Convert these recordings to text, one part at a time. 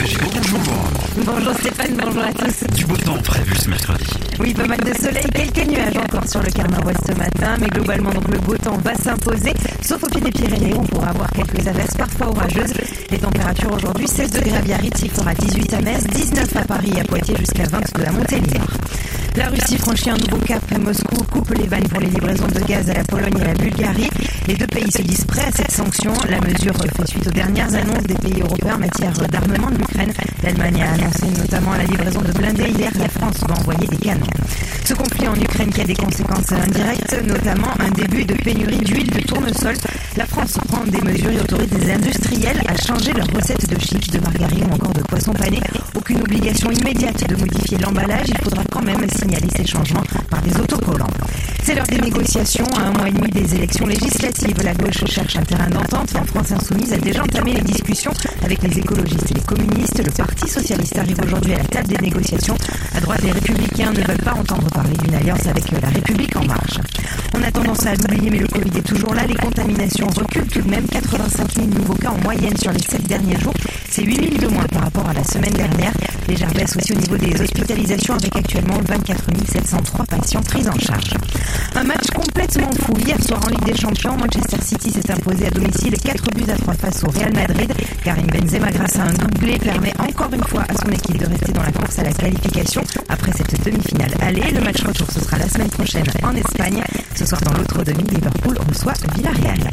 Bonjour. Bonjour Stéphane, bonjour à tous. Du beau temps prévu ce mercredi. Oui, pas mal de soleil, quelques nuages encore sur le Carnaval ce matin, mais globalement donc le beau temps va s'imposer, sauf au pied des Pyrénées, on pourra avoir quelques averses parfois orageuses. Les températures aujourd'hui 16 degrés à Biarritz, il fera 18 à Metz, 19 à Paris et à Poitiers jusqu'à 22 à Montélimar. La Russie franchit un nouveau cap. Moscou coupe les vannes pour les livraisons de gaz à la Pologne et à la Bulgarie. Les deux pays se disent prêts à cette sanction. La mesure fait suite aux dernières annonces des pays européens en matière d'armement de l'Ukraine. L'Allemagne a annoncé notamment la livraison de blindés hier. La France va envoyer des canons. Ce conflit en Ukraine qui a des conséquences indirectes, notamment un début de pénurie d'huile de tournesol. La France prend des mesures et autorise des industriels à changer leurs recettes de chips, de margarine ou encore de poisson pané. Aucune obligation immédiate de modifier l'emballage. Il faudra quand même signaler ces changements par des autocollants. C'est l'heure des négociations. À un mois et demi des élections législatives, la gauche cherche un terrain d'entente. La France insoumise a déjà entamé les discussions avec les écologistes et les communistes. Le Parti socialiste arrive aujourd'hui à la table des négociations. À droite, les républicains ne veulent pas entendre parler d'une alliance avec la République en marche. On a tendance à l'oublier, mais le Covid est toujours là. Les contaminations reculent tout de même. 85 000 nouveaux cas en moyenne sur les 7 derniers jours. C'est 8 000 de moins par rapport à la semaine dernière. Légère baisse aussi au niveau des hospitalisations avec actuellement 24 703 patients pris en charge. Un match complètement fou. Hier soir en Ligue des Champions, Manchester City s'est imposé à domicile 4 buts à 3 face au Real Madrid. Karim Benzema, grâce à un doublé, permet encore une fois à son équipe de rester dans la course à la qualification après cette demi-finale. Allez, le match retour, ce sera la semaine prochaine en Espagne. Ce soir, dans l'autre demi, Liverpool reçoit Villarreal.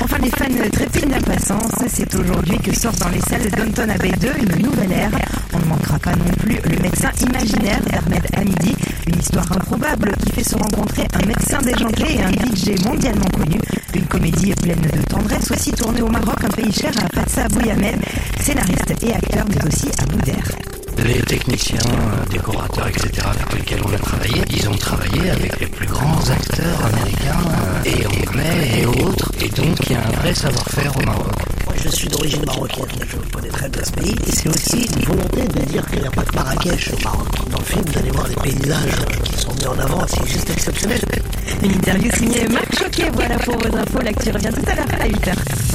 Enfin, les fans trépignent d'impatience. C'est aujourd'hui que sort dans les salles Downton Abbey 2 une nouvelle ère. On ne manquera pas non plus le médecin imaginaire d'Ahmed Hamidi. Une histoire improbable qui fait se rencontrer un médecin déjanté et un DJ mondialement connu. Une comédie pleine de tendresse, aussi tournée au Maroc, un pays cher à Fatsa Bouyamed, scénariste et acteur, mais aussi à Boudère. Les techniciens, décorateurs, etc. avec lesquels on a travaillé, ils ont travaillé avec les plus grands acteurs américains euh, et anglais et autres. Et donc il y a un vrai savoir-faire au Maroc. Je suis d'origine marocaine, je connais très bien ce pays. Et c'est aussi une volonté de dire qu'il n'y a pas que Marrakech au Maroc. Dans le film, vous allez voir les paysages qui sont mis en avant, c'est juste exceptionnel. Une interview signée Marc Choquet. Voilà pour vos infos. L'actu revient tout à l'heure à 8h.